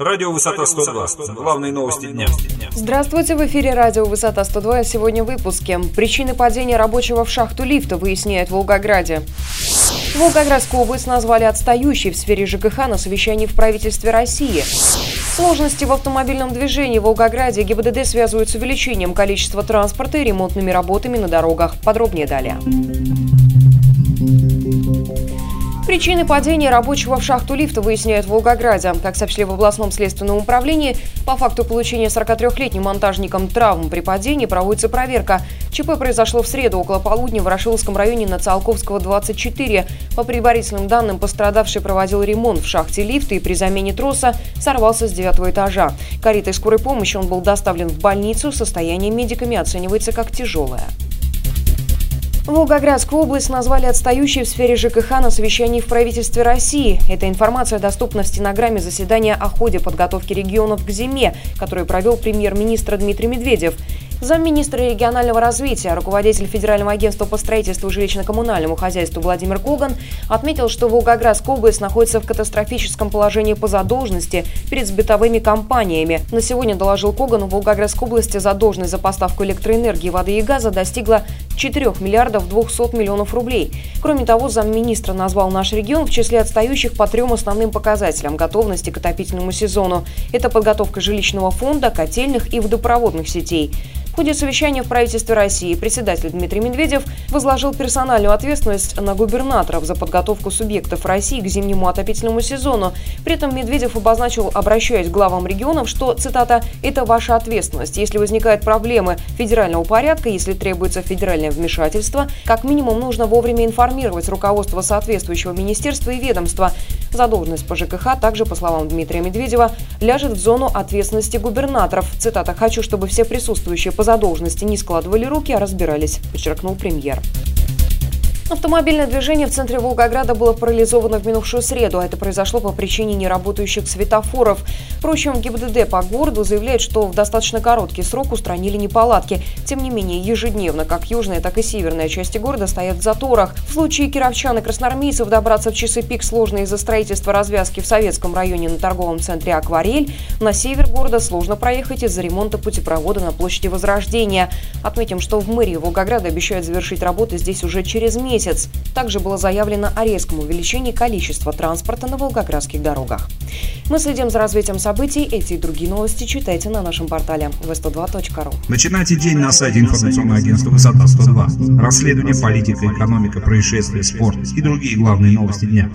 Радио «Высота 102». Главные новости дня. Здравствуйте, в эфире радио «Высота 102». А сегодня в выпуске. Причины падения рабочего в шахту лифта выясняют в Волгограде. Волгоградскую область назвали отстающей в сфере ЖКХ на совещании в правительстве России. Сложности в автомобильном движении в Волгограде ГИБДД связывают с увеличением количества транспорта и ремонтными работами на дорогах. Подробнее далее. Причины падения рабочего в шахту лифта выясняют в Волгограде. Как сообщили в областном следственном управлении, по факту получения 43-летним монтажником травм при падении проводится проверка. ЧП произошло в среду около полудня в Ворошиловском районе на Циолковского, 24. По предварительным данным, пострадавший проводил ремонт в шахте лифта и при замене троса сорвался с девятого этажа. Каретой скорой помощи он был доставлен в больницу. Состояние медиками оценивается как тяжелое. Волгоградскую область назвали отстающей в сфере ЖКХ на совещании в правительстве России. Эта информация доступна в стенограмме заседания о ходе подготовки регионов к зиме, которую провел премьер-министр Дмитрий Медведев. Замминистра регионального развития, руководитель Федерального агентства по строительству жилищно-коммунальному хозяйству Владимир Коган отметил, что Волгоградская область находится в катастрофическом положении по задолженности перед сбытовыми компаниями. На сегодня, доложил Коган, в Волгоградской области задолженность за поставку электроэнергии, воды и газа достигла 4 миллиардов 200 миллионов рублей. Кроме того, замминистра назвал наш регион в числе отстающих по трем основным показателям готовности к отопительному сезону. Это подготовка жилищного фонда, котельных и водопроводных сетей. В ходе совещания в правительстве России председатель Дмитрий Медведев возложил персональную ответственность на губернаторов за подготовку субъектов России к зимнему отопительному сезону. При этом Медведев обозначил, обращаясь к главам регионов, что, цитата, «это ваша ответственность. Если возникают проблемы федерального порядка, если требуется федеральное вмешательство, как минимум нужно вовремя информировать руководство соответствующего министерства и ведомства. Задолженность по ЖКХ также, по словам Дмитрия Медведева, ляжет в зону ответственности губернаторов. Цитата «Хочу, чтобы все присутствующие по задолженности не складывали руки, а разбирались», подчеркнул премьер. Автомобильное движение в центре Волгограда было парализовано в минувшую среду. а Это произошло по причине неработающих светофоров. Впрочем, ГИБДД по городу заявляет, что в достаточно короткий срок устранили неполадки. Тем не менее, ежедневно как южная, так и северная части города стоят в заторах. В случае кировчан и красноармейцев добраться в часы пик сложно из-за строительства развязки в Советском районе на торговом центре «Акварель». На север города сложно проехать из-за ремонта путепровода на площади Возрождения. Отметим, что в мэрии Волгограда обещают завершить работы здесь уже через месяц месяц. Также было заявлено о резком увеличении количества транспорта на волгоградских дорогах. Мы следим за развитием событий. Эти и другие новости читайте на нашем портале v102.ru. Начинайте день на сайте информационного агентства «Высота 102». Расследование, политика, экономика, происшествия, спорт и другие главные новости дня.